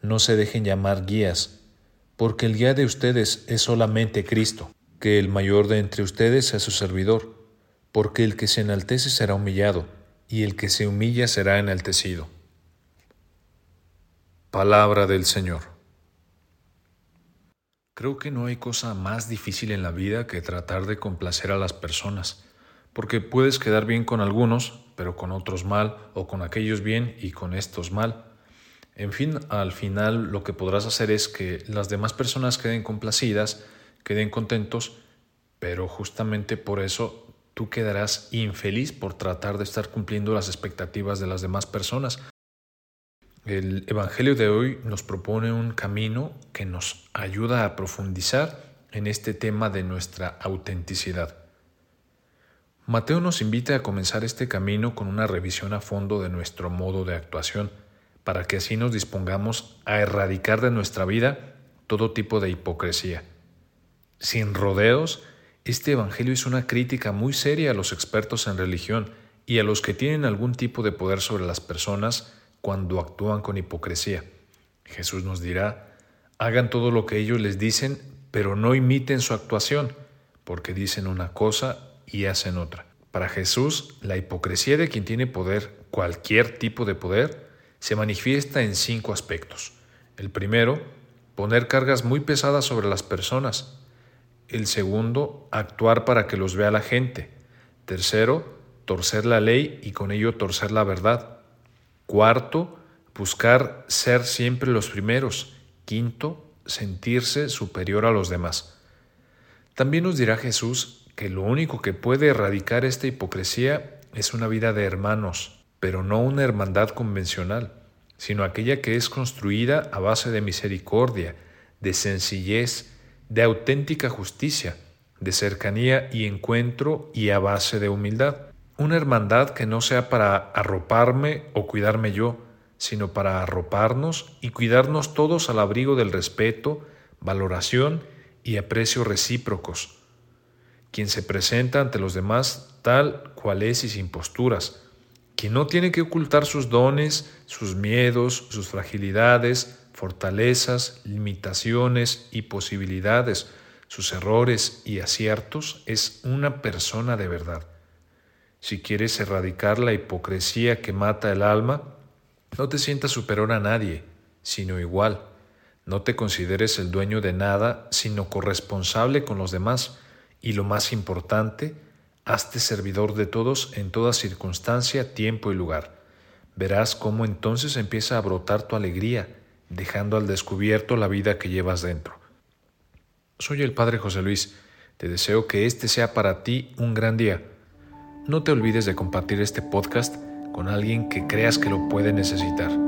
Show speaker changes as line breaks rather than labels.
No se dejen llamar guías, porque el guía de ustedes es solamente Cristo. Que el mayor de entre ustedes sea su servidor, porque el que se enaltece será humillado, y el que se humilla será enaltecido. Palabra del Señor. Creo que no hay cosa más difícil en la vida que tratar de complacer a las personas, porque puedes quedar bien con algunos, pero con otros mal, o con aquellos bien y con estos mal. En fin, al final lo que podrás hacer es que las demás personas queden complacidas, queden contentos, pero justamente por eso tú quedarás infeliz por tratar de estar cumpliendo las expectativas de las demás personas, el Evangelio de hoy nos propone un camino que nos ayuda a profundizar en este tema de nuestra autenticidad. Mateo nos invita a comenzar este camino con una revisión a fondo de nuestro modo de actuación, para que así nos dispongamos a erradicar de nuestra vida todo tipo de hipocresía. Sin rodeos, este Evangelio es una crítica muy seria a los expertos en religión y a los que tienen algún tipo de poder sobre las personas cuando actúan con hipocresía. Jesús nos dirá, hagan todo lo que ellos les dicen, pero no imiten su actuación, porque dicen una cosa y hacen otra. Para Jesús, la hipocresía de quien tiene poder, cualquier tipo de poder, se manifiesta en cinco aspectos. El primero, poner cargas muy pesadas sobre las personas. El segundo, actuar para que los vea la gente. Tercero, torcer la ley y con ello torcer la verdad. Cuarto, buscar ser siempre los primeros. Quinto, sentirse superior a los demás. También nos dirá Jesús que lo único que puede erradicar esta hipocresía es una vida de hermanos, pero no una hermandad convencional, sino aquella que es construida a base de misericordia, de sencillez, de auténtica justicia, de cercanía y encuentro y a base de humildad. Una hermandad que no sea para arroparme o cuidarme yo, sino para arroparnos y cuidarnos todos al abrigo del respeto, valoración y aprecio recíprocos. Quien se presenta ante los demás tal cual es y sin posturas, quien no tiene que ocultar sus dones, sus miedos, sus fragilidades, fortalezas, limitaciones y posibilidades, sus errores y aciertos, es una persona de verdad. Si quieres erradicar la hipocresía que mata el alma, no te sientas superior a nadie, sino igual. No te consideres el dueño de nada, sino corresponsable con los demás. Y lo más importante, hazte servidor de todos en toda circunstancia, tiempo y lugar. Verás cómo entonces empieza a brotar tu alegría, dejando al descubierto la vida que llevas dentro. Soy el Padre José Luis. Te deseo que este sea para ti un gran día no te olvides de compartir este podcast con alguien que creas que lo puede necesitar.